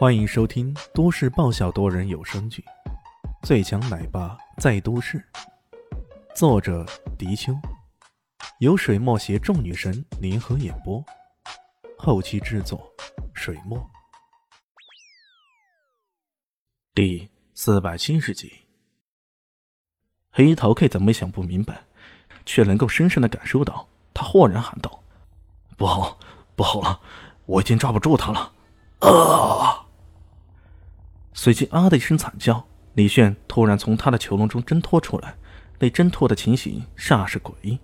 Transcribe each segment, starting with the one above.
欢迎收听都市爆笑多人有声剧《最强奶爸在都市》，作者：迪秋，由水墨携众女神联合演播，后期制作：水墨。第四百七十集，黑桃 K 怎么也想不明白，却能够深深的感受到，他豁然喊道：“不好，不好了，我已经抓不住他了！”啊！随即，啊的一声惨叫，李炫突然从他的囚笼中挣脱出来。那挣脱的情形煞是诡异，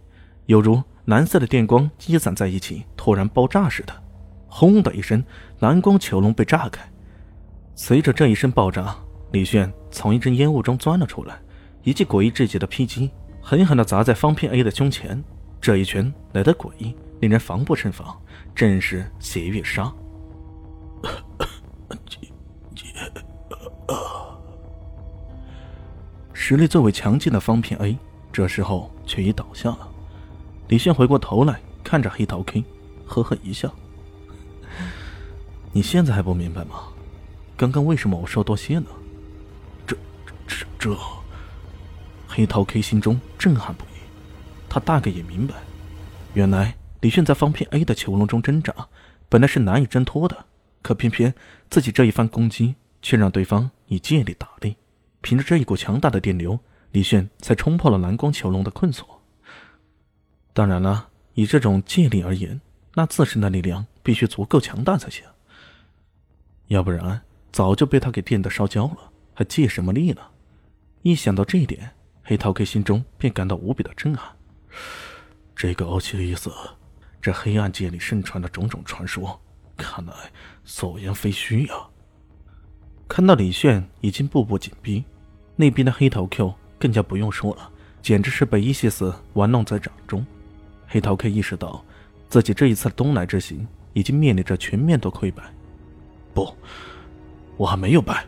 犹如蓝色的电光积攒在一起，突然爆炸似的。轰的一声，蓝光囚笼被炸开。随着这一声爆炸，李炫从一阵烟雾中钻了出来，一记诡异至极的劈击狠狠地砸在方片 A 的胸前。这一拳来得诡异，令人防不胜防，正是邪月杀。实力最为强劲的方片 A，这时候却已倒下了。李炫回过头来看着黑桃 K，呵呵一笑：“你现在还不明白吗？刚刚为什么我说多谢呢？”这、这、这……黑桃 K 心中震撼不已。他大概也明白，原来李炫在方片 A 的囚笼中挣扎，本来是难以挣脱的，可偏偏自己这一番攻击，却让对方以借力打力。凭着这一股强大的电流，李炫才冲破了蓝光囚笼的困锁。当然了，以这种借力而言，那自身的力量必须足够强大才行。要不然，早就被他给电得烧焦了，还借什么力呢？一想到这一点，黑桃 K 心中便感到无比的震撼。这个欧奇里斯，这黑暗界里盛传的种种传说，看来所言非虚呀。看到李炫已经步步紧逼。那边的黑桃 Q 更加不用说了，简直是被伊西斯玩弄在掌中。黑桃 K 意识到，自己这一次东来之行已经面临着全面的溃败。不，我还没有败。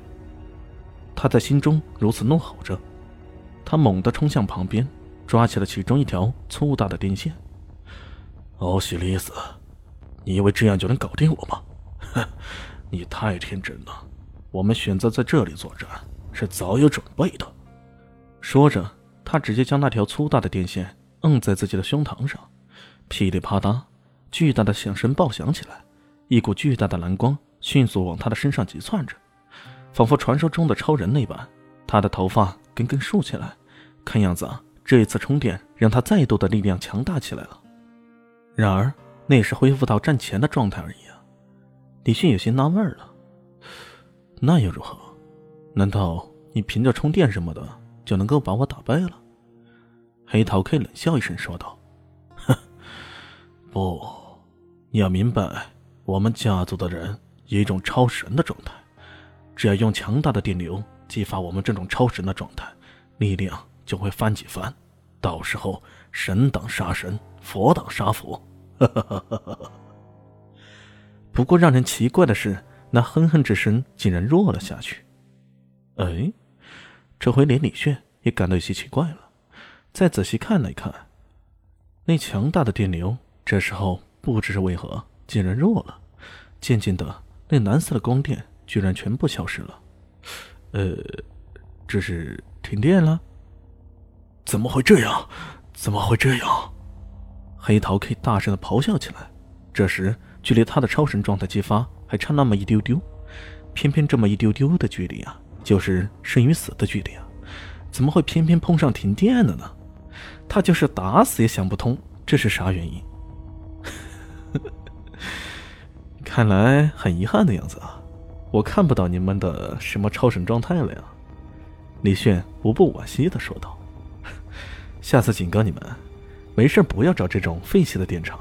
他在心中如此怒吼着，他猛地冲向旁边，抓起了其中一条粗大的电线。欧西里斯，你以为这样就能搞定我吗？哼，你太天真了。我们选择在这里作战。是早有准备的。说着，他直接将那条粗大的电线摁在自己的胸膛上，噼里啪嗒，巨大的响声爆响起来，一股巨大的蓝光迅速往他的身上急窜着，仿佛传说中的超人那般。他的头发根根竖起来，看样子啊，这一次充电让他再度的力量强大起来了。然而，那也是恢复到战前的状态而已啊。李迅有些纳闷了，那又如何？难道你凭着充电什么的就能够把我打败了？黑桃 K 冷笑一声说道：“哼，不，你要明白，我们家族的人有一种超神的状态，只要用强大的电流激发我们这种超神的状态，力量就会翻几番，到时候神挡杀神，佛挡杀佛。”不过让人奇怪的是，那哼哼之声竟然弱了下去。哎，这回连李炫也感到有些奇怪了。再仔细看了一看，那强大的电流，这时候不知是为何竟然弱了。渐渐的，那蓝色的光电居然全部消失了。呃，这是停电了？怎么会这样？怎么会这样？黑桃 K 大声的咆哮起来。这时，距离他的超神状态激发还差那么一丢丢，偏偏这么一丢丢的距离啊！就是生与死的距离啊，怎么会偏偏碰上停电了呢？他就是打死也想不通这是啥原因。看来很遗憾的样子啊，我看不到你们的什么超神状态了呀。李炫无不惋惜的说道：“下次警告你们，没事不要找这种废弃的电厂。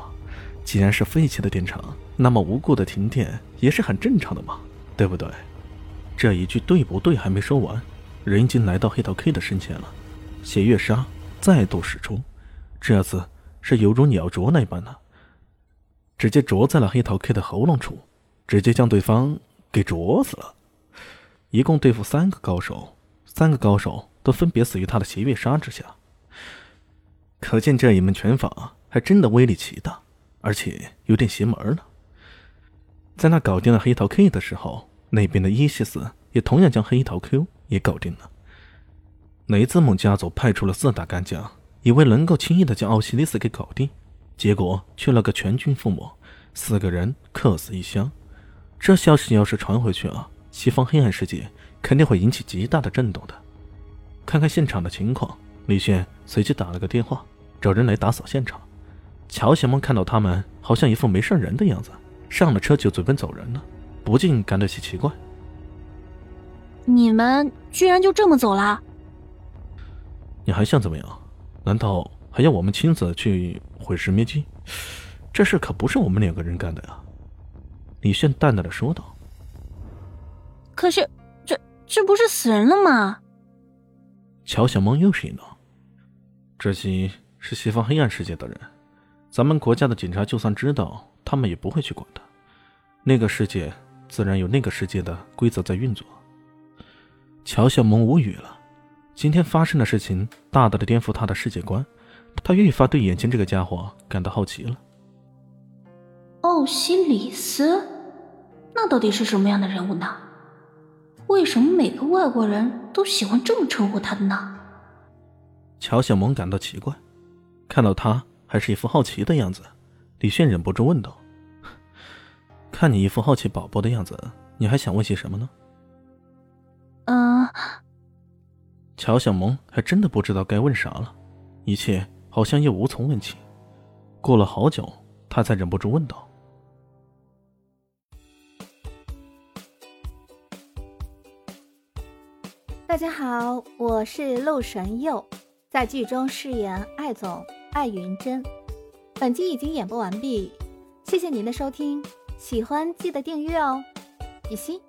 既然是废弃的电厂，那么无故的停电也是很正常的嘛，对不对？”这一句对不对还没说完，人已经来到黑桃 K 的身前了，血月杀再度使出，这次是犹如鸟啄那般的，直接啄在了黑桃 K 的喉咙处，直接将对方给啄死了。一共对付三个高手，三个高手都分别死于他的邪月杀之下，可见这一门拳法还真的威力奇大，而且有点邪门了。在那搞定了黑桃 K 的时候。那边的伊西斯也同样将黑桃 Q 也搞定了。雷兹蒙家族派出了四大干将，以为能够轻易的将奥西里斯给搞定，结果去了个全军覆没，四个人客死异乡。这消息要是传回去啊，西方黑暗世界肯定会引起极大的震动的。看看现场的情况，李炫随即打了个电话，找人来打扫现场。乔小梦看到他们好像一副没事人的样子，上了车就准备走人了，不禁感到些奇怪：“你们居然就这么走了？”你还想怎么样？难道还要我们亲自去毁尸灭迹？这事可不是我们两个人干的呀！李炫淡淡的说道。可是，这这不是死人了吗？乔小萌又是一愣。这些是西方黑暗世界的人，咱们国家的警察就算知道，他们也不会去管的。那个世界自然有那个世界的规则在运作。乔小萌无语了。今天发生的事情大大的颠覆他的世界观，他愈发对眼前这个家伙感到好奇了。奥西里斯，那到底是什么样的人物呢？为什么每个外国人都喜欢这么称呼他的呢？乔小萌感到奇怪，看到他还是一副好奇的样子，李炫忍不住问道：“看你一副好奇宝宝的样子，你还想问些什么呢？”嗯。乔小萌还真的不知道该问啥了，一切好像又无从问起。过了好久，她才忍不住问道：“大家好，我是陆神佑，在剧中饰演艾总艾云珍。本集已经演播完毕，谢谢您的收听，喜欢记得订阅哦，比心。”